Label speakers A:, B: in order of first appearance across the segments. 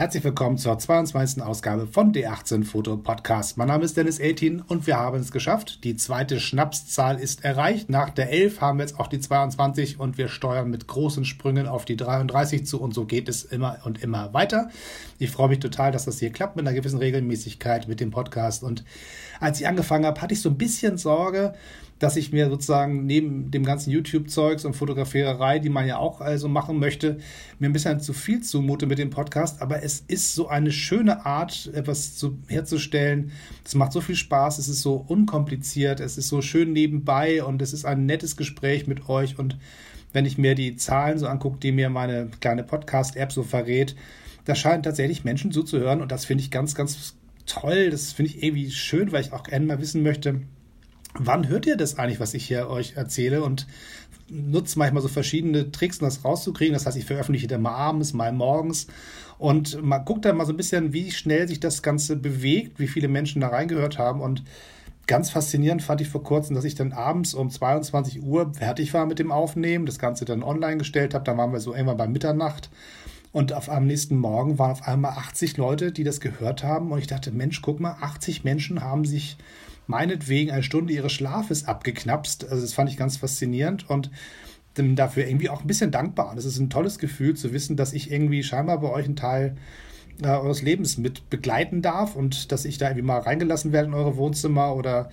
A: Herzlich willkommen zur 22. Ausgabe von D18 Foto Podcast. Mein Name ist Dennis Eltin und wir haben es geschafft. Die zweite Schnapszahl ist erreicht. Nach der 11 haben wir jetzt auch die 22 und wir steuern mit großen Sprüngen auf die 33 zu und so geht es immer und immer weiter. Ich freue mich total, dass das hier klappt mit einer gewissen Regelmäßigkeit mit dem Podcast und als ich angefangen habe, hatte ich so ein bisschen Sorge, dass ich mir sozusagen neben dem ganzen YouTube-Zeugs und Fotografiererei, die man ja auch also machen möchte, mir ein bisschen zu viel zumute mit dem Podcast. Aber es ist so eine schöne Art, etwas zu, herzustellen. Es macht so viel Spaß, es ist so unkompliziert, es ist so schön nebenbei und es ist ein nettes Gespräch mit euch. Und wenn ich mir die Zahlen so angucke, die mir meine kleine Podcast-App so verrät, da scheinen tatsächlich Menschen zuzuhören und das finde ich ganz, ganz toll. Das finde ich irgendwie schön, weil ich auch gerne mal wissen möchte, wann hört ihr das eigentlich, was ich hier euch erzähle? Und nutze manchmal so verschiedene Tricks, um das rauszukriegen. Das heißt, ich veröffentliche dann mal abends, mal morgens und man guckt dann mal so ein bisschen, wie schnell sich das Ganze bewegt, wie viele Menschen da reingehört haben und Ganz faszinierend fand ich vor kurzem, dass ich dann abends um 22 Uhr fertig war mit dem Aufnehmen, das Ganze dann online gestellt habe. Dann waren wir so irgendwann bei Mitternacht. Und auf am nächsten Morgen waren auf einmal 80 Leute, die das gehört haben. Und ich dachte, Mensch, guck mal, 80 Menschen haben sich meinetwegen eine Stunde ihres Schlafes abgeknapst. Also das fand ich ganz faszinierend und bin dafür irgendwie auch ein bisschen dankbar. Und es ist ein tolles Gefühl zu wissen, dass ich irgendwie scheinbar bei euch einen Teil äh, eures Lebens mit begleiten darf und dass ich da irgendwie mal reingelassen werde in eure Wohnzimmer oder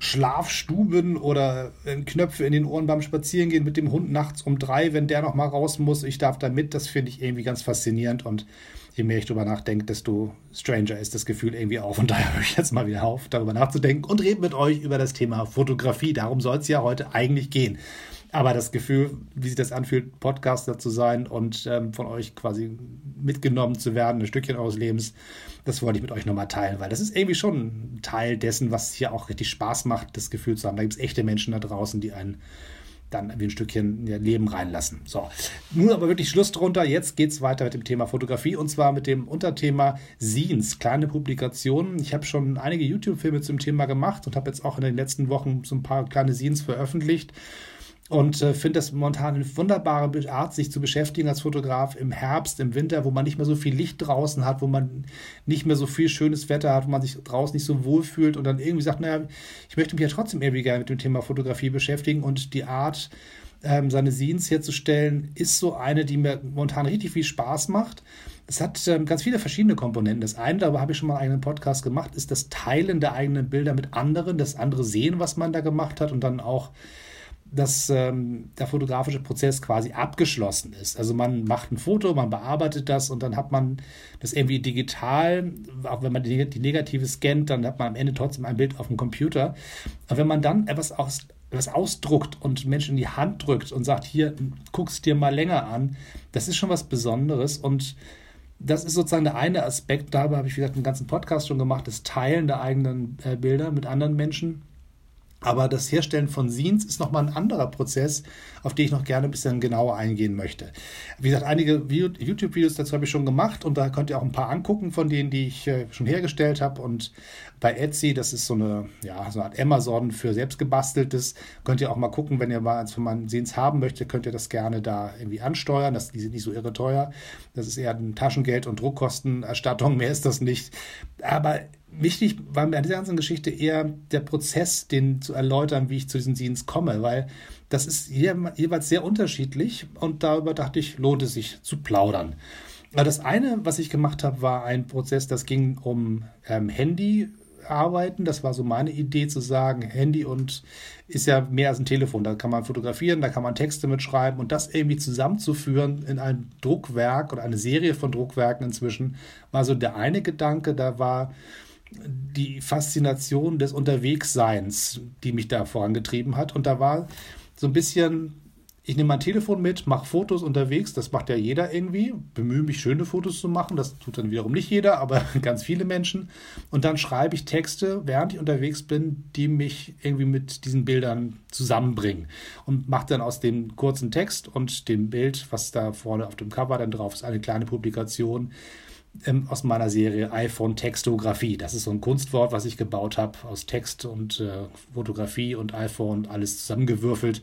A: Schlafstuben oder äh, Knöpfe in den Ohren beim Spazierengehen mit dem Hund nachts um drei, wenn der noch mal raus muss. Ich darf da mit. Das finde ich irgendwie ganz faszinierend und je mehr ich darüber nachdenke, desto stranger ist das Gefühl irgendwie auch. Und daher höre ich jetzt mal wieder auf, darüber nachzudenken und rede mit euch über das Thema Fotografie. Darum soll es ja heute eigentlich gehen. Aber das Gefühl, wie sich das anfühlt, Podcaster zu sein und ähm, von euch quasi mitgenommen zu werden, ein Stückchen eures Lebens, das wollte ich mit euch nochmal teilen, weil das ist irgendwie schon ein Teil dessen, was hier auch richtig Spaß macht, das Gefühl zu haben. Da gibt es echte Menschen da draußen, die einen dann ein Stückchen Leben reinlassen. So, nun aber wirklich Schluss drunter. Jetzt geht es weiter mit dem Thema Fotografie und zwar mit dem Unterthema Scenes, kleine Publikationen. Ich habe schon einige YouTube-Filme zum Thema gemacht und habe jetzt auch in den letzten Wochen so ein paar kleine Scenes veröffentlicht. Und äh, finde das momentan eine wunderbare Art, sich zu beschäftigen als Fotograf im Herbst, im Winter, wo man nicht mehr so viel Licht draußen hat, wo man nicht mehr so viel schönes Wetter hat, wo man sich draußen nicht so wohl fühlt und dann irgendwie sagt, naja, ich möchte mich ja trotzdem irgendwie gerne mit dem Thema Fotografie beschäftigen und die Art, ähm, seine Scenes herzustellen, ist so eine, die mir momentan richtig viel Spaß macht. Es hat ähm, ganz viele verschiedene Komponenten. Das eine, darüber habe ich schon mal einen Podcast gemacht, ist das Teilen der eigenen Bilder mit anderen, das andere sehen, was man da gemacht hat und dann auch dass ähm, der fotografische Prozess quasi abgeschlossen ist. Also man macht ein Foto, man bearbeitet das und dann hat man das irgendwie digital, auch wenn man die, die Negative scannt, dann hat man am Ende trotzdem ein Bild auf dem Computer. Aber wenn man dann etwas aus, etwas ausdruckt und Menschen in die Hand drückt und sagt, hier, guck's dir mal länger an, das ist schon was Besonderes und das ist sozusagen der eine Aspekt. Dabei habe ich, wie gesagt, einen ganzen Podcast schon gemacht, das Teilen der eigenen äh, Bilder mit anderen Menschen. Aber das Herstellen von Scenes ist nochmal ein anderer Prozess, auf den ich noch gerne ein bisschen genauer eingehen möchte. Wie gesagt, einige YouTube-Videos dazu habe ich schon gemacht und da könnt ihr auch ein paar angucken von denen, die ich äh, schon hergestellt habe. Und bei Etsy, das ist so eine, ja, so eine Art Amazon für selbstgebasteltes, könnt ihr auch mal gucken, wenn ihr mal eins von meinen Scenes haben möchtet, könnt ihr das gerne da irgendwie ansteuern. Das, die sind nicht so irre teuer. Das ist eher ein Taschengeld- und Druckkostenerstattung, mehr ist das nicht. Aber wichtig war mir an dieser ganzen Geschichte eher der Prozess, den zu erläutern, wie ich zu diesen Scenes komme, weil das ist jeweils sehr unterschiedlich und darüber dachte ich, lohnt es sich zu plaudern. Das eine, was ich gemacht habe, war ein Prozess, das ging um ähm, Handy arbeiten. Das war so meine Idee zu sagen, Handy und ist ja mehr als ein Telefon. Da kann man fotografieren, da kann man Texte mitschreiben und das irgendwie zusammenzuführen in ein Druckwerk oder eine Serie von Druckwerken inzwischen, war so der eine Gedanke. Da war die Faszination des Unterwegsseins, die mich da vorangetrieben hat. Und da war so ein bisschen, ich nehme mein Telefon mit, mache Fotos unterwegs, das macht ja jeder irgendwie, bemühe mich, schöne Fotos zu machen, das tut dann wiederum nicht jeder, aber ganz viele Menschen. Und dann schreibe ich Texte, während ich unterwegs bin, die mich irgendwie mit diesen Bildern zusammenbringen. Und mache dann aus dem kurzen Text und dem Bild, was da vorne auf dem Cover dann drauf ist, eine kleine Publikation ähm, aus meiner Serie iPhone Textografie. Das ist so ein Kunstwort, was ich gebaut habe aus Text und äh, Fotografie und iPhone, alles zusammengewürfelt.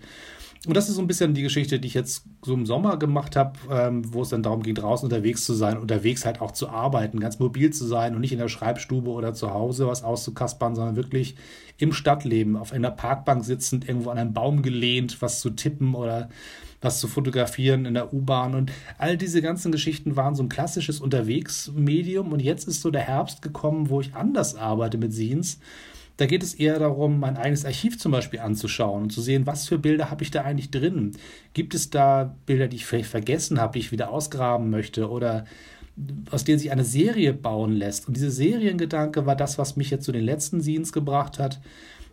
A: Und das ist so ein bisschen die Geschichte, die ich jetzt so im Sommer gemacht habe, ähm, wo es dann darum ging, draußen unterwegs zu sein, unterwegs halt auch zu arbeiten, ganz mobil zu sein und nicht in der Schreibstube oder zu Hause was auszukaspern, sondern wirklich im Stadtleben, auf einer Parkbank sitzend, irgendwo an einem Baum gelehnt, was zu tippen oder was zu fotografieren in der U-Bahn. Und all diese ganzen Geschichten waren so ein klassisches Unterwegsmedium. Und jetzt ist so der Herbst gekommen, wo ich anders arbeite mit Scenes da geht es eher darum, mein eigenes Archiv zum Beispiel anzuschauen und zu sehen, was für Bilder habe ich da eigentlich drin. Gibt es da Bilder, die ich vielleicht vergessen habe, die ich wieder ausgraben möchte oder aus denen sich eine Serie bauen lässt. Und diese Seriengedanke war das, was mich jetzt zu den letzten Scenes gebracht hat.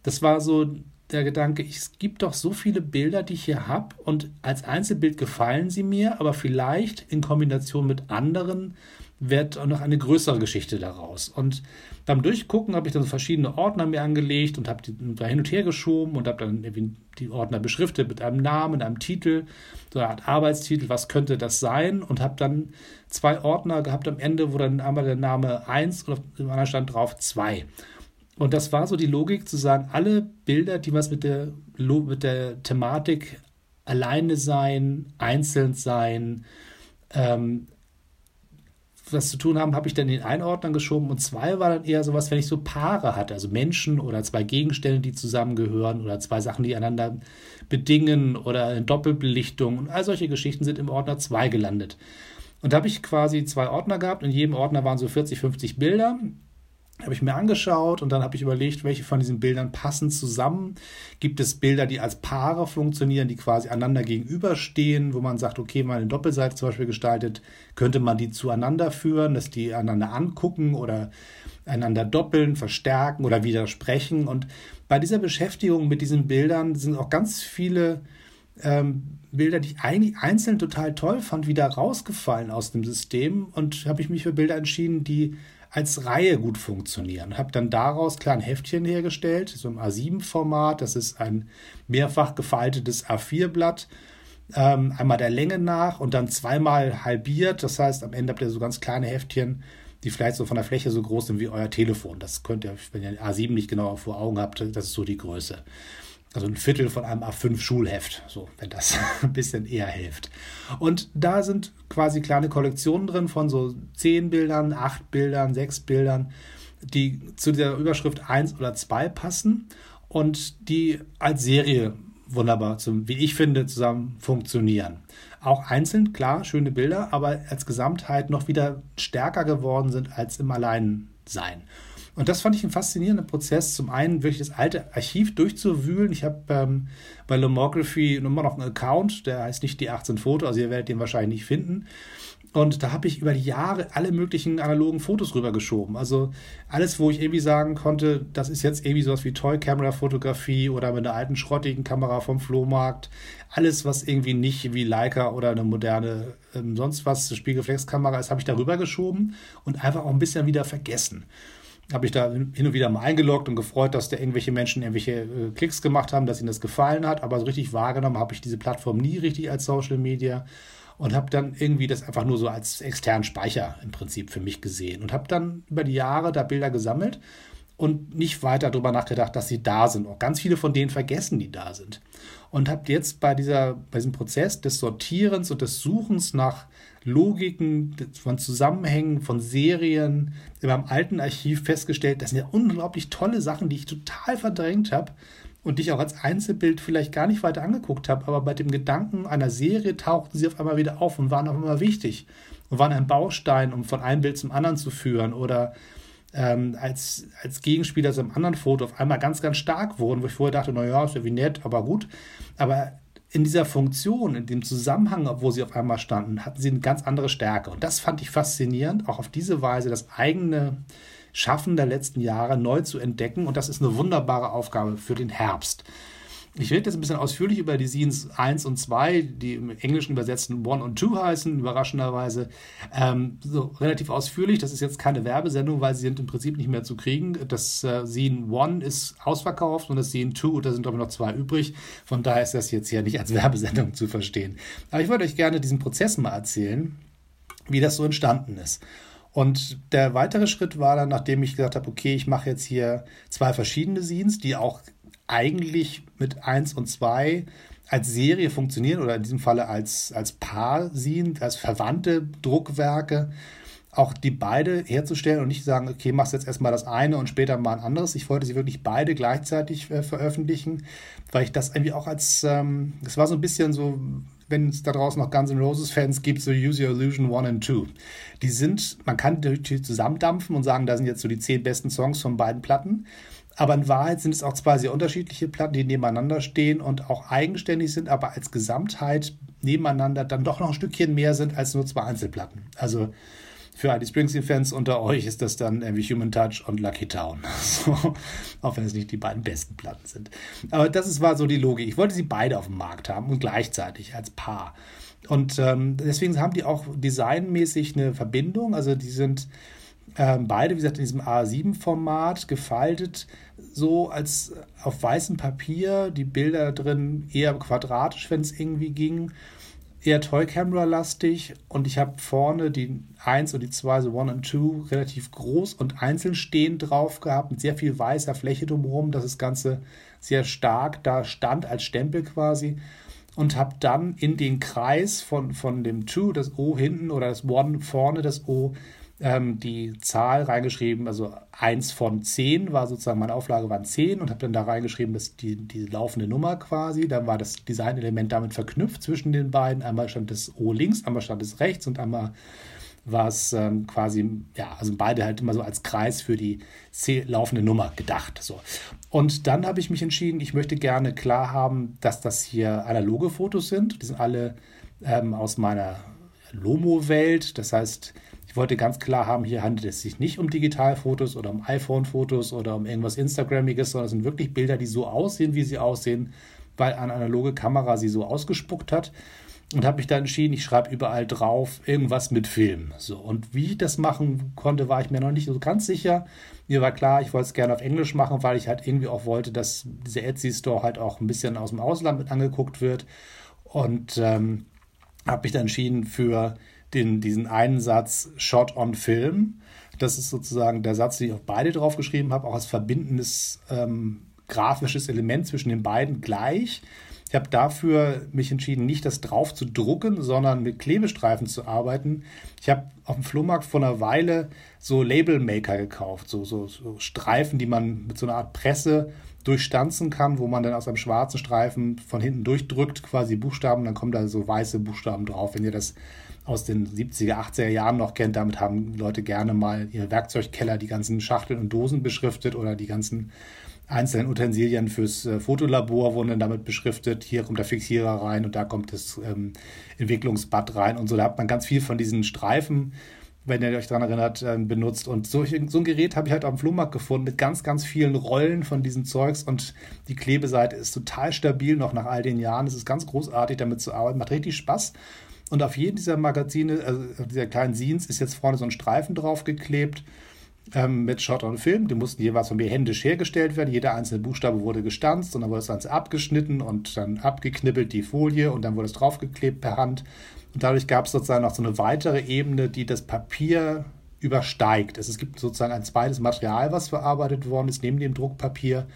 A: Das war so der Gedanke, es gibt doch so viele Bilder, die ich hier habe und als Einzelbild gefallen sie mir, aber vielleicht in Kombination mit anderen wird noch eine größere Geschichte daraus. Und beim Durchgucken habe ich dann verschiedene Ordner mir angelegt und habe die da hin und her geschoben und habe dann die Ordner beschriftet mit einem Namen, einem Titel, so eine Art Arbeitstitel, was könnte das sein? Und habe dann zwei Ordner gehabt am Ende, wo dann einmal der Name 1 und auf dem anderen stand drauf 2. Und das war so die Logik zu sagen, alle Bilder, die was mit der, mit der Thematik alleine sein, einzeln sein, ähm, was zu tun haben, habe ich dann in den Einordner geschoben und zwei war dann eher sowas, wenn ich so Paare hatte, also Menschen oder zwei Gegenstände, die zusammengehören oder zwei Sachen, die einander bedingen oder eine Doppelbelichtung und all solche Geschichten sind im Ordner 2 gelandet. Und da habe ich quasi zwei Ordner gehabt. In jedem Ordner waren so 40, 50 Bilder habe ich mir angeschaut und dann habe ich überlegt, welche von diesen Bildern passen zusammen. Gibt es Bilder, die als Paare funktionieren, die quasi einander gegenüberstehen, wo man sagt, okay, mal eine Doppelseite zum Beispiel gestaltet, könnte man die zueinander führen, dass die einander angucken oder einander doppeln, verstärken oder widersprechen. Und bei dieser Beschäftigung mit diesen Bildern sind auch ganz viele ähm, Bilder, die ich eigentlich einzeln total toll fand, wieder rausgefallen aus dem System und habe ich mich für Bilder entschieden, die als Reihe gut funktionieren. Habe dann daraus klar ein Heftchen hergestellt, so im A7-Format. Das ist ein mehrfach gefaltetes A4-Blatt. Ähm, einmal der Länge nach und dann zweimal halbiert. Das heißt, am Ende habt ihr so ganz kleine Heftchen, die vielleicht so von der Fläche so groß sind wie euer Telefon. Das könnt ihr, wenn ihr A7 nicht genau vor Augen habt, das ist so die Größe. Also ein Viertel von einem A5-Schulheft, so, wenn das ein bisschen eher hilft. Und da sind quasi kleine Kollektionen drin von so zehn Bildern, acht Bildern, sechs Bildern, die zu der Überschrift 1 oder 2 passen und die als Serie wunderbar, zum, wie ich finde, zusammen funktionieren. Auch einzeln, klar, schöne Bilder, aber als Gesamtheit noch wieder stärker geworden sind als im Alleinsein. Und das fand ich einen faszinierenden Prozess. Zum einen wirklich das alte Archiv durchzuwühlen. Ich habe ähm, bei Lomography immer noch einen Account, der heißt nicht die 18 Foto, also ihr werdet den wahrscheinlich nicht finden. Und da habe ich über die Jahre alle möglichen analogen Fotos rübergeschoben. Also alles, wo ich irgendwie sagen konnte, das ist jetzt irgendwie sowas wie Toy-Camera-Fotografie oder mit einer alten schrottigen Kamera vom Flohmarkt. Alles, was irgendwie nicht wie Leica oder eine moderne ähm, sonst was Spiegelreflexkamera ist, habe ich da rübergeschoben und einfach auch ein bisschen wieder vergessen habe ich da hin und wieder mal eingeloggt und gefreut, dass da irgendwelche Menschen irgendwelche äh, Klicks gemacht haben, dass ihnen das gefallen hat. Aber so richtig wahrgenommen habe ich diese Plattform nie richtig als Social Media und habe dann irgendwie das einfach nur so als externen Speicher im Prinzip für mich gesehen und habe dann über die Jahre da Bilder gesammelt und nicht weiter darüber nachgedacht, dass sie da sind. Auch ganz viele von denen vergessen, die da sind. Und habe jetzt bei, dieser, bei diesem Prozess des Sortierens und des Suchens nach Logiken, von Zusammenhängen, von Serien in meinem alten Archiv festgestellt, das sind ja unglaublich tolle Sachen, die ich total verdrängt habe und die ich auch als Einzelbild vielleicht gar nicht weiter angeguckt habe, aber bei dem Gedanken einer Serie tauchten sie auf einmal wieder auf und waren auf einmal wichtig. Und waren ein Baustein, um von einem Bild zum anderen zu führen oder ähm, als, als Gegenspieler zu einem anderen Foto auf einmal ganz, ganz stark wurden, wo ich vorher dachte, naja, ist ja wie nett, aber gut. Aber in dieser Funktion, in dem Zusammenhang, wo sie auf einmal standen, hatten sie eine ganz andere Stärke. Und das fand ich faszinierend, auch auf diese Weise das eigene Schaffen der letzten Jahre neu zu entdecken. Und das ist eine wunderbare Aufgabe für den Herbst. Ich rede jetzt ein bisschen ausführlich über die Scenes 1 und 2, die im Englischen übersetzten 1 und 2 heißen, überraschenderweise. Ähm, so relativ ausführlich. Das ist jetzt keine Werbesendung, weil sie sind im Prinzip nicht mehr zu kriegen. Das äh, Scene 1 ist ausverkauft und das Scene 2, da sind aber noch zwei übrig. Von daher ist das jetzt hier nicht als Werbesendung zu verstehen. Aber ich wollte euch gerne diesen Prozess mal erzählen, wie das so entstanden ist. Und der weitere Schritt war dann, nachdem ich gesagt habe, okay, ich mache jetzt hier zwei verschiedene Scenes, die auch eigentlich mit 1 und 2 als Serie funktionieren oder in diesem Falle als, als Paar sehen, als verwandte Druckwerke, auch die beide herzustellen und nicht sagen, okay, machst jetzt erstmal das eine und später mal ein anderes. Ich wollte sie wirklich beide gleichzeitig äh, veröffentlichen, weil ich das irgendwie auch als, ähm, das war so ein bisschen so, wenn es da draußen noch Guns N' Roses Fans gibt, so Use Your Illusion 1 und 2. Die sind, man kann die zusammendampfen und sagen, da sind jetzt so die zehn besten Songs von beiden Platten. Aber in Wahrheit sind es auch zwei sehr unterschiedliche Platten, die nebeneinander stehen und auch eigenständig sind, aber als Gesamtheit nebeneinander dann doch noch ein Stückchen mehr sind als nur zwei Einzelplatten. Also für all die Springsteen-Fans unter euch ist das dann irgendwie Human Touch und Lucky Town. So, auch wenn es nicht die beiden besten Platten sind. Aber das ist, war so die Logik. Ich wollte sie beide auf dem Markt haben und gleichzeitig als Paar. Und ähm, deswegen haben die auch designmäßig eine Verbindung. Also die sind ähm, beide, wie gesagt, in diesem A7-Format gefaltet, so als auf weißem Papier, die Bilder drin eher quadratisch, wenn es irgendwie ging, eher Toy-Camera-lastig. Und ich habe vorne die 1 und die 2, so 1 und 2, relativ groß und einzeln stehend drauf gehabt, mit sehr viel weißer Fläche drumherum, dass das Ganze sehr stark da stand als Stempel quasi. Und habe dann in den Kreis von, von dem 2, das O hinten oder das 1 vorne, das O, ähm, die Zahl reingeschrieben, also 1 von 10 war sozusagen, meine Auflage waren 10 und habe dann da reingeschrieben, dass die, die laufende Nummer quasi, dann war das Designelement damit verknüpft zwischen den beiden. Einmal stand das O links, einmal stand es rechts und einmal war es ähm, quasi, ja, also beide halt immer so als Kreis für die C laufende Nummer gedacht. So. Und dann habe ich mich entschieden, ich möchte gerne klar haben, dass das hier analoge Fotos sind. Die sind alle ähm, aus meiner Lomo-Welt. Das heißt, ich wollte ganz klar haben, hier handelt es sich nicht um Digitalfotos oder um iPhone-Fotos oder um irgendwas Instagramiges, sondern es sind wirklich Bilder, die so aussehen, wie sie aussehen, weil eine analoge Kamera sie so ausgespuckt hat. Und habe mich dann entschieden, ich schreibe überall drauf irgendwas mit Film. So, und wie ich das machen konnte, war ich mir noch nicht so ganz sicher. Mir war klar, ich wollte es gerne auf Englisch machen, weil ich halt irgendwie auch wollte, dass dieser Etsy-Store halt auch ein bisschen aus dem Ausland mit angeguckt wird. Und ähm, habe mich dann entschieden für den, diesen einen Satz Shot on Film. Das ist sozusagen der Satz, den ich auch beide drauf geschrieben habe, auch als verbindendes ähm, grafisches Element zwischen den beiden gleich. Ich habe dafür mich entschieden, nicht das drauf zu drucken, sondern mit Klebestreifen zu arbeiten. Ich habe auf dem Flohmarkt vor einer Weile so Labelmaker gekauft, so, so, so Streifen, die man mit so einer Art Presse durchstanzen kann, wo man dann aus einem schwarzen Streifen von hinten durchdrückt, quasi Buchstaben, dann kommen da so weiße Buchstaben drauf. Wenn ihr das aus den 70er, 80er Jahren noch kennt. Damit haben Leute gerne mal ihre Werkzeugkeller, die ganzen Schachteln und Dosen beschriftet oder die ganzen einzelnen Utensilien fürs äh, Fotolabor wurden damit beschriftet. Hier kommt der Fixierer rein und da kommt das ähm, Entwicklungsbad rein und so. Da hat man ganz viel von diesen Streifen, wenn ihr euch daran erinnert, äh, benutzt. Und so, so ein Gerät habe ich halt am Flohmarkt gefunden mit ganz, ganz vielen Rollen von diesen Zeugs und die Klebeseite ist total stabil noch nach all den Jahren. Es ist ganz großartig, damit zu arbeiten. Macht richtig Spaß. Und auf jedem dieser Magazine, also dieser kleinen Scenes, ist jetzt vorne so ein Streifen draufgeklebt ähm, mit Shot on Film. Die mussten jeweils von mir händisch hergestellt werden. Jeder einzelne Buchstabe wurde gestanzt und dann wurde das Ganze abgeschnitten und dann abgeknippelt, die Folie, und dann wurde es draufgeklebt per Hand. Und dadurch gab es sozusagen noch so eine weitere Ebene, die das Papier übersteigt. Es gibt sozusagen ein zweites Material, was verarbeitet worden ist, neben dem Druckpapier,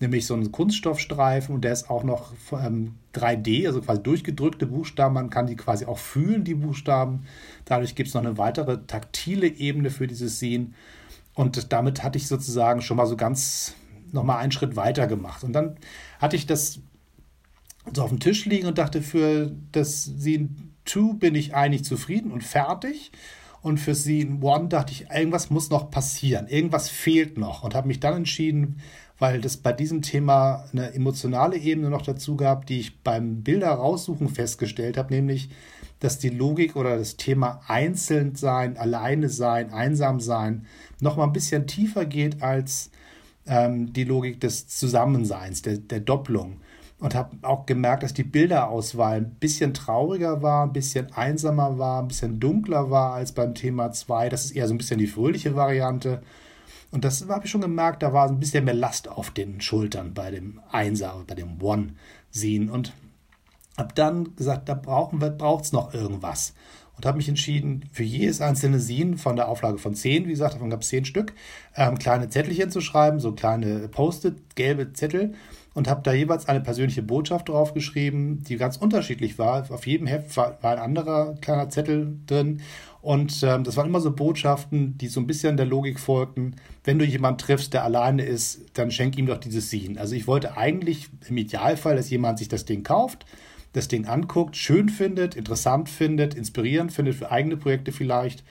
A: nämlich so ein Kunststoffstreifen und der ist auch noch ähm, 3D, also quasi durchgedrückte Buchstaben. Man kann die quasi auch fühlen, die Buchstaben. Dadurch gibt es noch eine weitere taktile Ebene für dieses Sehen. Und damit hatte ich sozusagen schon mal so ganz nochmal einen Schritt weiter gemacht. Und dann hatte ich das so auf dem Tisch liegen und dachte, für das Sehen 2 bin ich eigentlich zufrieden und fertig. Und für Scene One dachte ich, irgendwas muss noch passieren, irgendwas fehlt noch. Und habe mich dann entschieden, weil das bei diesem Thema eine emotionale Ebene noch dazu gab, die ich beim Bilder raussuchen festgestellt habe, nämlich, dass die Logik oder das Thema einzeln sein, alleine sein, einsam sein noch mal ein bisschen tiefer geht als ähm, die Logik des Zusammenseins, der, der Doppelung und habe auch gemerkt, dass die Bilderauswahl ein bisschen trauriger war, ein bisschen einsamer war, ein bisschen dunkler war als beim Thema 2. Das ist eher so ein bisschen die fröhliche Variante. Und das habe ich schon gemerkt, da war ein bisschen mehr Last auf den Schultern bei dem Einser, bei dem One-Sehen. Und habe dann gesagt, da braucht es noch irgendwas. und habe mich entschieden, für jedes einzelne Scene von der Auflage von 10, wie gesagt, davon gab es 10 Stück, ähm, kleine Zettelchen zu schreiben, so kleine Post-it, gelbe Zettel und habe da jeweils eine persönliche Botschaft draufgeschrieben, die ganz unterschiedlich war. Auf jedem Heft war, war ein anderer kleiner Zettel drin und ähm, das waren immer so Botschaften, die so ein bisschen der Logik folgten. Wenn du jemanden triffst, der alleine ist, dann schenk ihm doch dieses Scene. Also ich wollte eigentlich im Idealfall, dass jemand sich das Ding kauft, das Ding anguckt, schön findet, interessant findet, inspirierend findet für eigene Projekte vielleicht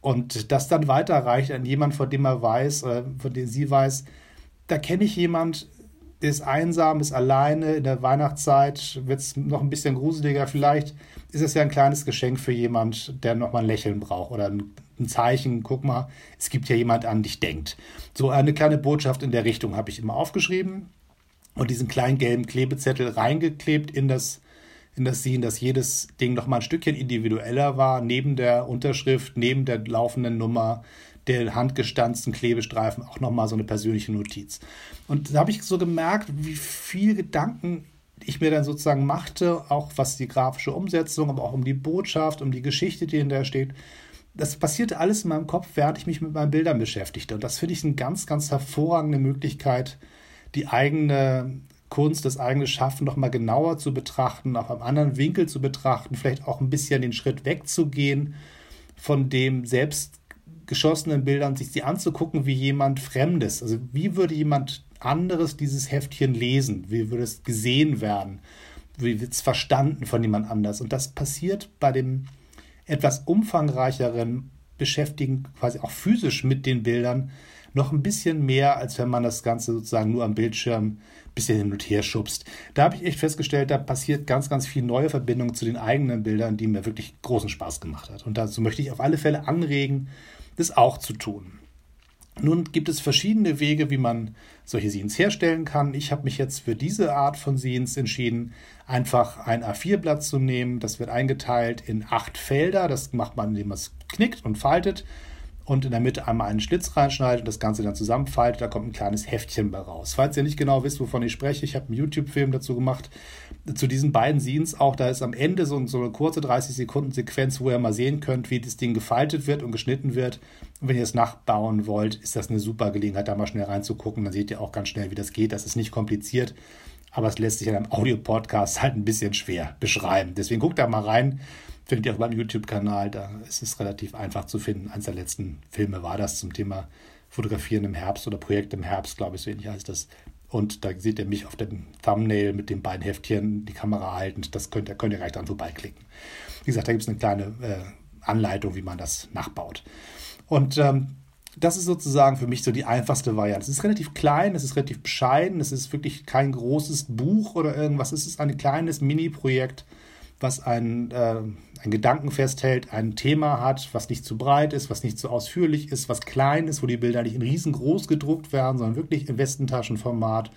A: und das dann weiterreicht an jemanden, von dem er weiß, äh, von dem sie weiß, da kenne ich jemand, der ist einsam, ist alleine, in der Weihnachtszeit wird es noch ein bisschen gruseliger. Vielleicht ist es ja ein kleines Geschenk für jemand, der nochmal ein Lächeln braucht oder ein, ein, Zeichen. Guck mal, es gibt ja jemand an dich denkt. So eine kleine Botschaft in der Richtung habe ich immer aufgeschrieben und diesen kleinen gelben Klebezettel reingeklebt in das in das Scene, dass jedes Ding nochmal ein Stückchen individueller war, neben der Unterschrift, neben der laufenden Nummer, der handgestanzten Klebestreifen auch nochmal so eine persönliche Notiz. Und da habe ich so gemerkt, wie viel Gedanken ich mir dann sozusagen machte, auch was die grafische Umsetzung, aber auch um die Botschaft, um die Geschichte, die in der steht. Das passierte alles in meinem Kopf, während ich mich mit meinen Bildern beschäftigte. Und das finde ich eine ganz, ganz hervorragende Möglichkeit, die eigene Kunst, das eigene Schaffen noch mal genauer zu betrachten, auf einem anderen Winkel zu betrachten, vielleicht auch ein bisschen den Schritt wegzugehen von dem selbst geschossenen Bildern, sich sie anzugucken wie jemand Fremdes. Also wie würde jemand anderes dieses Heftchen lesen? Wie würde es gesehen werden? Wie wird es verstanden von jemand anders? Und das passiert bei dem etwas umfangreicheren Beschäftigen, quasi auch physisch mit den Bildern, noch ein bisschen mehr, als wenn man das Ganze sozusagen nur am Bildschirm ein bisschen hin und her schubst. Da habe ich echt festgestellt, da passiert ganz, ganz viel neue Verbindung zu den eigenen Bildern, die mir wirklich großen Spaß gemacht hat. Und dazu möchte ich auf alle Fälle anregen, das auch zu tun. Nun gibt es verschiedene Wege, wie man solche Scenes herstellen kann. Ich habe mich jetzt für diese Art von Scenes entschieden, einfach ein A4-Blatt zu nehmen. Das wird eingeteilt in acht Felder. Das macht man, indem man es knickt und faltet und in der Mitte einmal einen Schlitz reinschneidet und das Ganze dann zusammenfaltet. Da kommt ein kleines Heftchen bei raus. Falls ihr nicht genau wisst, wovon ich spreche, ich habe einen YouTube-Film dazu gemacht. Zu diesen beiden Scenes auch, da ist am Ende so, so eine kurze 30-Sekunden-Sequenz, wo ihr mal sehen könnt, wie das Ding gefaltet wird und geschnitten wird. Und wenn ihr es nachbauen wollt, ist das eine super Gelegenheit, da mal schnell reinzugucken. Dann seht ihr auch ganz schnell, wie das geht. Das ist nicht kompliziert aber es lässt sich in einem Audio-Podcast halt ein bisschen schwer beschreiben. Deswegen guckt da mal rein. Findet ihr auch beim YouTube-Kanal, da ist es relativ einfach zu finden. Eins der letzten Filme war das zum Thema Fotografieren im Herbst oder Projekt im Herbst, glaube ich, so ähnlich heißt das. Und da seht ihr mich auf dem Thumbnail mit den beiden Heftchen die Kamera haltend. Das könnt ihr, könnt ihr gleich dran vorbeiklicken. Wie gesagt, da gibt es eine kleine äh, Anleitung, wie man das nachbaut. Und ähm, das ist sozusagen für mich so die einfachste Variante. Es ist relativ klein, es ist relativ bescheiden, es ist wirklich kein großes Buch oder irgendwas. Es ist ein kleines Mini-Projekt, was ein, äh, ein Gedanken festhält, ein Thema hat, was nicht zu breit ist, was nicht zu ausführlich ist, was klein ist, wo die Bilder nicht in riesengroß gedruckt werden, sondern wirklich im Westentaschenformat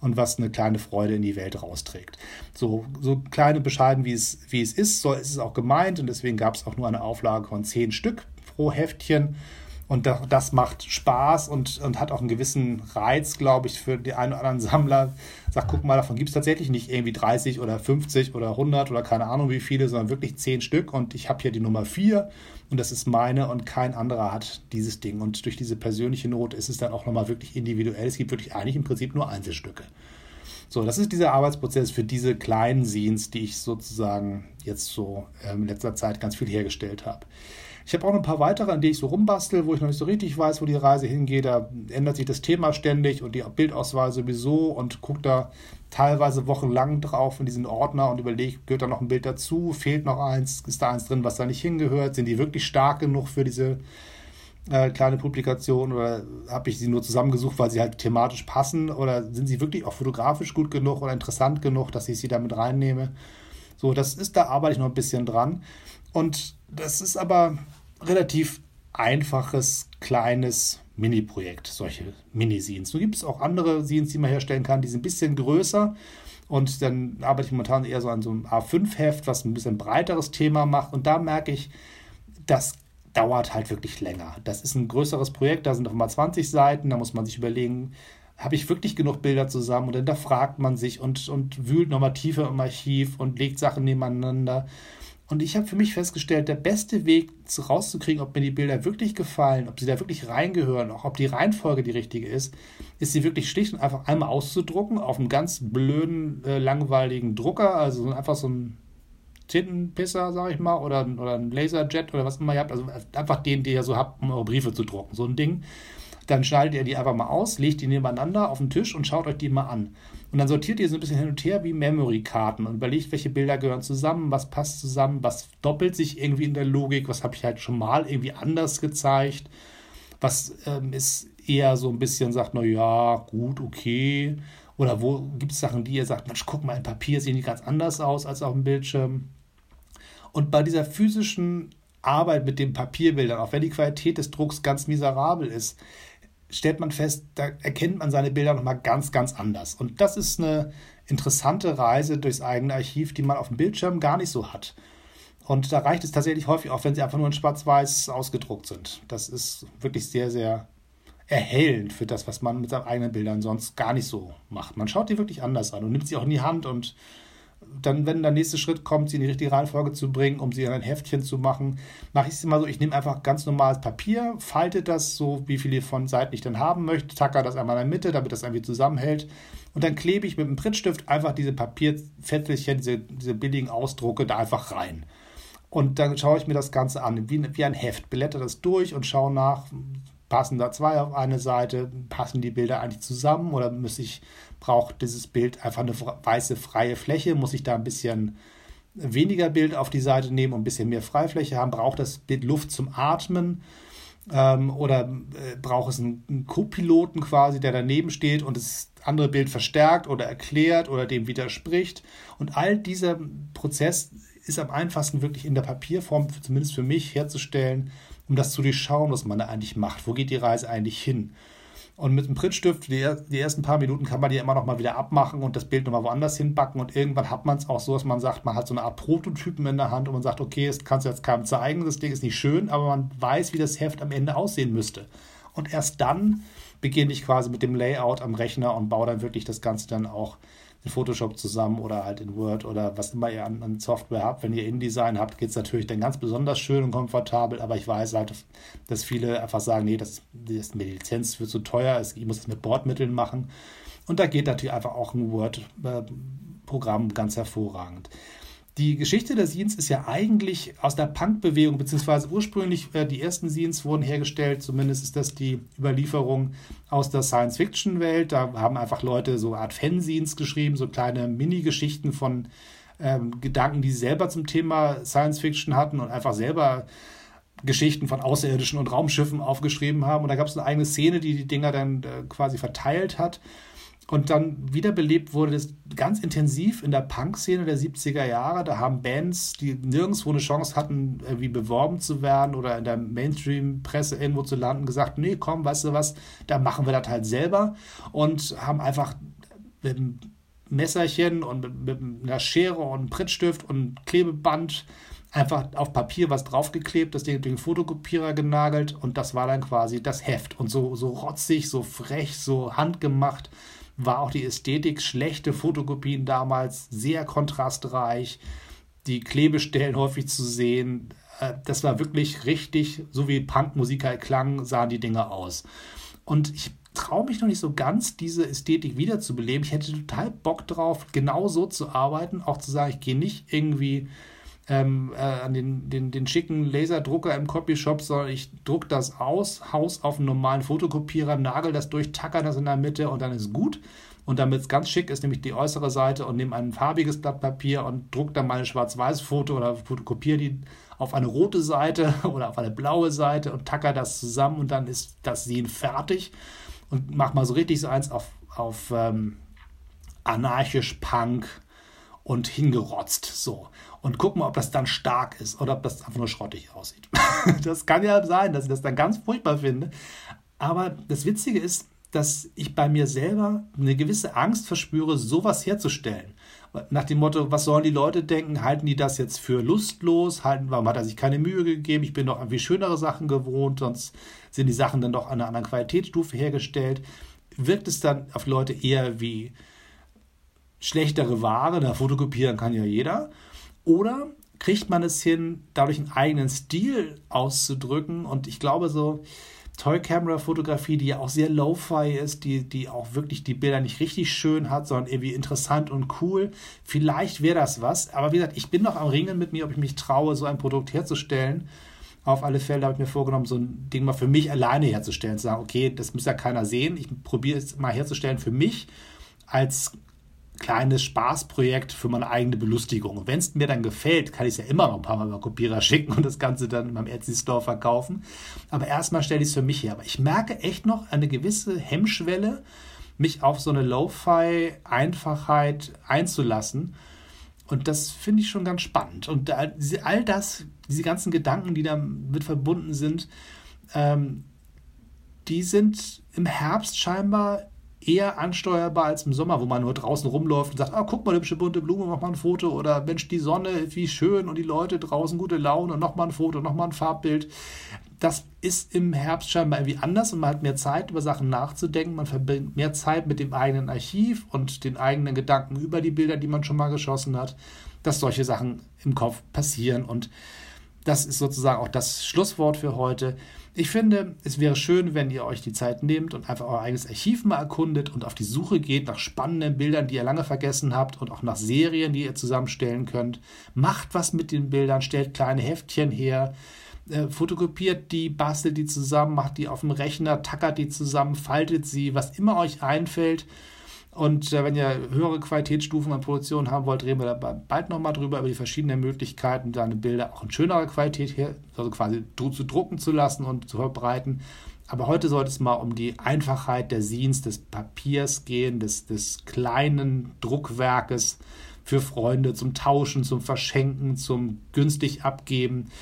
A: und was eine kleine Freude in die Welt rausträgt. So, so klein und bescheiden, wie es, wie es ist, so ist es auch gemeint und deswegen gab es auch nur eine Auflage von zehn Stück pro Heftchen. Und das macht Spaß und, und hat auch einen gewissen Reiz, glaube ich, für die einen oder anderen Sammler. Sagt, guck mal, davon gibt es tatsächlich nicht irgendwie 30 oder 50 oder 100 oder keine Ahnung wie viele, sondern wirklich 10 Stück. Und ich habe hier die Nummer 4 und das ist meine und kein anderer hat dieses Ding. Und durch diese persönliche Not ist es dann auch nochmal wirklich individuell. Es gibt wirklich eigentlich im Prinzip nur Einzelstücke. So, das ist dieser Arbeitsprozess für diese kleinen Scenes, die ich sozusagen jetzt so ähm, in letzter Zeit ganz viel hergestellt habe. Ich habe auch noch ein paar weitere, an denen ich so rumbastel, wo ich noch nicht so richtig weiß, wo die Reise hingeht. Da ändert sich das Thema ständig und die Bildauswahl sowieso und gucke da teilweise wochenlang drauf in diesen Ordner und überlege, gehört da noch ein Bild dazu, fehlt noch eins, ist da eins drin, was da nicht hingehört, sind die wirklich stark genug für diese äh, kleine Publikation oder habe ich sie nur zusammengesucht, weil sie halt thematisch passen oder sind sie wirklich auch fotografisch gut genug oder interessant genug, dass ich sie damit reinnehme. So, das ist, da arbeite ich noch ein bisschen dran. Und das ist aber relativ einfaches, kleines Mini-Projekt, solche Mini-Scenes. Nun gibt es auch andere Scenes, die man herstellen kann, die sind ein bisschen größer. Und dann arbeite ich momentan eher so an so einem A5-Heft, was ein bisschen breiteres Thema macht. Und da merke ich, das dauert halt wirklich länger. Das ist ein größeres Projekt, da sind noch mal 20 Seiten, da muss man sich überlegen, habe ich wirklich genug Bilder zusammen? Und dann da fragt man sich und, und wühlt nochmal tiefer im Archiv und legt Sachen nebeneinander. Und ich habe für mich festgestellt, der beste Weg rauszukriegen, ob mir die Bilder wirklich gefallen, ob sie da wirklich reingehören, auch ob die Reihenfolge die richtige ist, ist sie wirklich schlicht und einfach einmal auszudrucken auf einem ganz blöden, äh, langweiligen Drucker, also einfach so ein Tintenpisser, sag ich mal, oder, oder ein Laserjet oder was immer ihr habt, also einfach den, den ihr so habt, um eure Briefe zu drucken, so ein Ding. Dann schneidet ihr die einfach mal aus, legt die nebeneinander auf den Tisch und schaut euch die mal an. Und dann sortiert ihr so ein bisschen hin und her wie Memory-Karten und überlegt, welche Bilder gehören zusammen, was passt zusammen, was doppelt sich irgendwie in der Logik, was habe ich halt schon mal irgendwie anders gezeigt, was ähm, ist eher so ein bisschen sagt, na ja, gut, okay. Oder wo gibt es Sachen, die ihr sagt, Mensch, guck mal, im Papier sehen die ganz anders aus als auf dem Bildschirm. Und bei dieser physischen Arbeit mit den Papierbildern, auch wenn die Qualität des Drucks ganz miserabel ist, stellt man fest, da erkennt man seine Bilder nochmal ganz, ganz anders. Und das ist eine interessante Reise durchs eigene Archiv, die man auf dem Bildschirm gar nicht so hat. Und da reicht es tatsächlich häufig auch, wenn sie einfach nur in Schwarz-Weiß ausgedruckt sind. Das ist wirklich sehr, sehr erhellend für das, was man mit seinen eigenen Bildern sonst gar nicht so macht. Man schaut die wirklich anders an und nimmt sie auch in die Hand und dann, wenn der nächste Schritt kommt, sie in die richtige Reihenfolge zu bringen, um sie in ein Heftchen zu machen, mache ich es immer so, ich nehme einfach ganz normales Papier, falte das so, wie viele von Seiten ich dann haben möchte, tacker das einmal in der Mitte, damit das irgendwie zusammenhält und dann klebe ich mit einem Prittstift einfach diese Papierfettelchen, diese, diese billigen Ausdrucke da einfach rein. Und dann schaue ich mir das Ganze an, wie, wie ein Heft, blätter das durch und schaue nach, passen da zwei auf eine Seite, passen die Bilder eigentlich zusammen oder muss ich braucht dieses Bild einfach eine weiße freie Fläche, muss ich da ein bisschen weniger Bild auf die Seite nehmen und ein bisschen mehr Freifläche haben, braucht das Bild Luft zum Atmen? Ähm, oder äh, braucht es einen, einen Co-Piloten quasi, der daneben steht und das andere Bild verstärkt oder erklärt oder dem widerspricht. Und all dieser Prozess ist am einfachsten wirklich in der Papierform, zumindest für mich, herzustellen, um das zu durchschauen, was man da eigentlich macht. Wo geht die Reise eigentlich hin? Und mit dem Prittstift, die, die, ersten paar Minuten kann man die immer noch mal wieder abmachen und das Bild nochmal woanders hinbacken. Und irgendwann hat man es auch so, dass man sagt, man hat so eine Art Prototypen in der Hand und man sagt, okay, das kannst du jetzt keinem zeigen, das Ding ist nicht schön, aber man weiß, wie das Heft am Ende aussehen müsste. Und erst dann beginne ich quasi mit dem Layout am Rechner und baue dann wirklich das Ganze dann auch in Photoshop zusammen oder halt in Word oder was immer ihr an, an Software habt. Wenn ihr InDesign habt, geht es natürlich dann ganz besonders schön und komfortabel, aber ich weiß halt, dass viele einfach sagen, nee, das, das die Lizenz wird zu teuer, ich muss das mit Bordmitteln machen. Und da geht natürlich einfach auch ein Word-Programm ganz hervorragend. Die Geschichte der Scenes ist ja eigentlich aus der Punk-Bewegung, beziehungsweise ursprünglich äh, die ersten Scenes wurden hergestellt, zumindest ist das die Überlieferung aus der Science-Fiction-Welt. Da haben einfach Leute so eine Art Fanzines geschrieben, so kleine Mini-Geschichten von ähm, Gedanken, die sie selber zum Thema Science-Fiction hatten und einfach selber Geschichten von Außerirdischen und Raumschiffen aufgeschrieben haben. Und da gab es eine eigene Szene, die die Dinger dann äh, quasi verteilt hat. Und dann wiederbelebt wurde das ganz intensiv in der Punk-Szene der 70er Jahre. Da haben Bands, die nirgendwo eine Chance hatten, irgendwie beworben zu werden oder in der Mainstream-Presse irgendwo zu landen, gesagt, nee, komm, weißt du was, da machen wir das halt selber. Und haben einfach mit einem Messerchen und mit, einer Schere und einem Prittstift und Klebeband einfach auf Papier was draufgeklebt, das Ding den Fotokopierer genagelt und das war dann quasi das Heft. Und so, so rotzig, so frech, so handgemacht war auch die Ästhetik schlechte Fotokopien damals, sehr kontrastreich, die Klebestellen häufig zu sehen. Äh, das war wirklich richtig, so wie Punkmusik halt klang, sahen die Dinge aus. Und ich traue mich noch nicht so ganz, diese Ästhetik wiederzubeleben. Ich hätte total Bock drauf, genau so zu arbeiten, auch zu sagen, ich gehe nicht irgendwie ähm, äh, an den, den, den schicken Laserdrucker im Copyshop, sondern ich drucke das aus, haus auf einen normalen Fotokopierer, nagel das durch, tacker das in der Mitte und dann ist gut. Und damit es ganz schick ist, nehme ich die äußere Seite und nehme ein farbiges Blatt Papier und drucke dann meine Schwarz-Weiß-Foto oder fotokopiere die auf eine rote Seite oder auf eine blaue Seite und tacker das zusammen und dann ist das Sehen fertig. Und mach mal so richtig so eins auf, auf ähm, anarchisch Punk und hingerotzt. So und gucken, ob das dann stark ist oder ob das einfach nur schrottig aussieht. das kann ja sein, dass ich das dann ganz furchtbar finde. Aber das Witzige ist, dass ich bei mir selber eine gewisse Angst verspüre, sowas herzustellen. Nach dem Motto, was sollen die Leute denken? Halten die das jetzt für lustlos? Halten, warum hat er sich keine Mühe gegeben? Ich bin doch irgendwie schönere Sachen gewohnt, sonst sind die Sachen dann doch an einer anderen Qualitätsstufe hergestellt. Wirkt es dann auf Leute eher wie schlechtere Ware? Da fotokopieren kann ja jeder. Oder kriegt man es hin, dadurch einen eigenen Stil auszudrücken. Und ich glaube, so Toy-Camera-Fotografie, die ja auch sehr lo-fi ist, die, die auch wirklich die Bilder nicht richtig schön hat, sondern irgendwie interessant und cool. Vielleicht wäre das was. Aber wie gesagt, ich bin noch am Ringen mit mir, ob ich mich traue, so ein Produkt herzustellen. Auf alle Fälle habe ich mir vorgenommen, so ein Ding mal für mich alleine herzustellen. Zu sagen, okay, das muss ja keiner sehen. Ich probiere es mal herzustellen für mich als kleines Spaßprojekt für meine eigene Belustigung. Wenn es mir dann gefällt, kann ich es ja immer noch ein paar Mal über Kopierer schicken und das Ganze dann in meinem Etsy Store verkaufen. Aber erstmal stelle ich es für mich her. Aber ich merke echt noch eine gewisse Hemmschwelle, mich auf so eine Lo-Fi-Einfachheit einzulassen. Und das finde ich schon ganz spannend. Und all das, diese ganzen Gedanken, die damit verbunden sind, ähm, die sind im Herbst scheinbar eher ansteuerbar als im Sommer, wo man nur draußen rumläuft und sagt, ah, guck mal, hübsche bunte Blume, mach mal ein Foto oder Mensch, die Sonne, wie schön und die Leute draußen gute Laune und nochmal ein Foto, nochmal ein Farbbild. Das ist im Herbst scheinbar irgendwie anders und man hat mehr Zeit, über Sachen nachzudenken. Man verbringt mehr Zeit mit dem eigenen Archiv und den eigenen Gedanken über die Bilder, die man schon mal geschossen hat, dass solche Sachen im Kopf passieren und das ist sozusagen auch das Schlusswort für heute. Ich finde, es wäre schön, wenn ihr euch die Zeit nehmt und einfach euer eigenes Archiv mal erkundet und auf die Suche geht nach spannenden Bildern, die ihr lange vergessen habt und auch nach Serien, die ihr zusammenstellen könnt. Macht was mit den Bildern, stellt kleine Heftchen her, äh, fotokopiert die, bastelt die zusammen, macht die auf dem Rechner, tackert die zusammen, faltet sie, was immer euch einfällt und äh, wenn ihr höhere Qualitätsstufen an Produktion haben wollt, reden wir da bald nochmal drüber, über die verschiedenen Möglichkeiten, deine Bilder auch in schönerer Qualität her, also quasi zu drucken zu lassen und zu verbreiten. Aber heute sollte es mal um die Einfachheit der Scenes, des Papiers gehen, des, des kleinen Druckwerkes für Freunde zum Tauschen, zum Verschenken, zum günstig abgeben.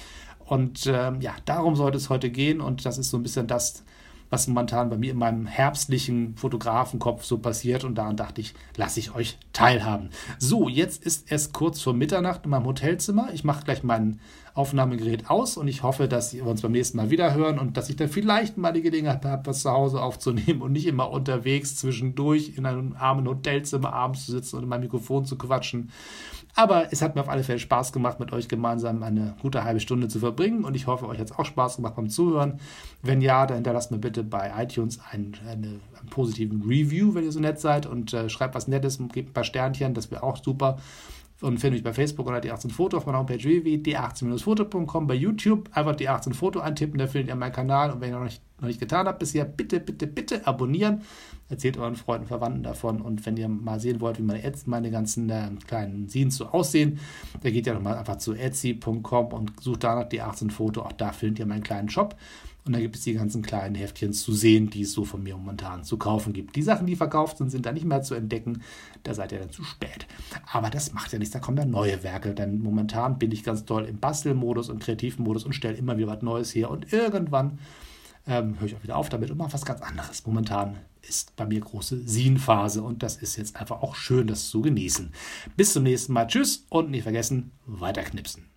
A: Und ähm, ja, darum sollte es heute gehen. Und das ist so ein bisschen das, was momentan bei mir in meinem herbstlichen Fotografenkopf so passiert. Und daran dachte ich, lasse ich euch teilhaben. So, jetzt ist es kurz vor Mitternacht in meinem Hotelzimmer. Ich mache gleich mein Aufnahmegerät aus und ich hoffe, dass wir uns beim nächsten Mal wieder hören und dass ich dann vielleicht mal die Gelegenheit habe, was zu Hause aufzunehmen und nicht immer unterwegs zwischendurch in einem armen Hotelzimmer abends zu sitzen und in mein Mikrofon zu quatschen. Aber es hat mir auf alle Fälle Spaß gemacht, mit euch gemeinsam eine gute halbe Stunde zu verbringen. Und ich hoffe, euch hat es auch Spaß gemacht beim Zuhören. Wenn ja, dann hinterlasst mir bitte bei iTunes einen, eine, einen positiven Review, wenn ihr so nett seid. Und äh, schreibt was Nettes und gebt ein paar Sternchen, das wäre auch super und finde mich bei Facebook oder die 18 Foto auf meiner Homepage www.d18-foto.com. Bei YouTube einfach die 18 Foto antippen, da findet ihr meinen Kanal. Und wenn ihr noch nicht, noch nicht getan habt bisher, bitte, bitte, bitte abonnieren. Erzählt euren Freunden, Verwandten davon. Und wenn ihr mal sehen wollt, wie meine, Ads, meine ganzen äh, kleinen Scenes so aussehen, da geht ihr nochmal einfach zu etsy.com und sucht danach die 18 Foto. Auch da findet ihr meinen kleinen Shop. Und da gibt es die ganzen kleinen Heftchen zu sehen, die es so von mir momentan zu kaufen gibt. Die Sachen, die verkauft sind, sind da nicht mehr zu entdecken. Da seid ihr dann zu spät. Aber das macht ja nichts, da kommen dann neue Werke. Denn momentan bin ich ganz toll im Bastelmodus und Kreativmodus und stelle immer wieder was Neues her. Und irgendwann ähm, höre ich auch wieder auf damit und mache was ganz anderes. Momentan ist bei mir große Sin-Phase und das ist jetzt einfach auch schön, das zu genießen. Bis zum nächsten Mal. Tschüss und nicht vergessen, weiterknipsen.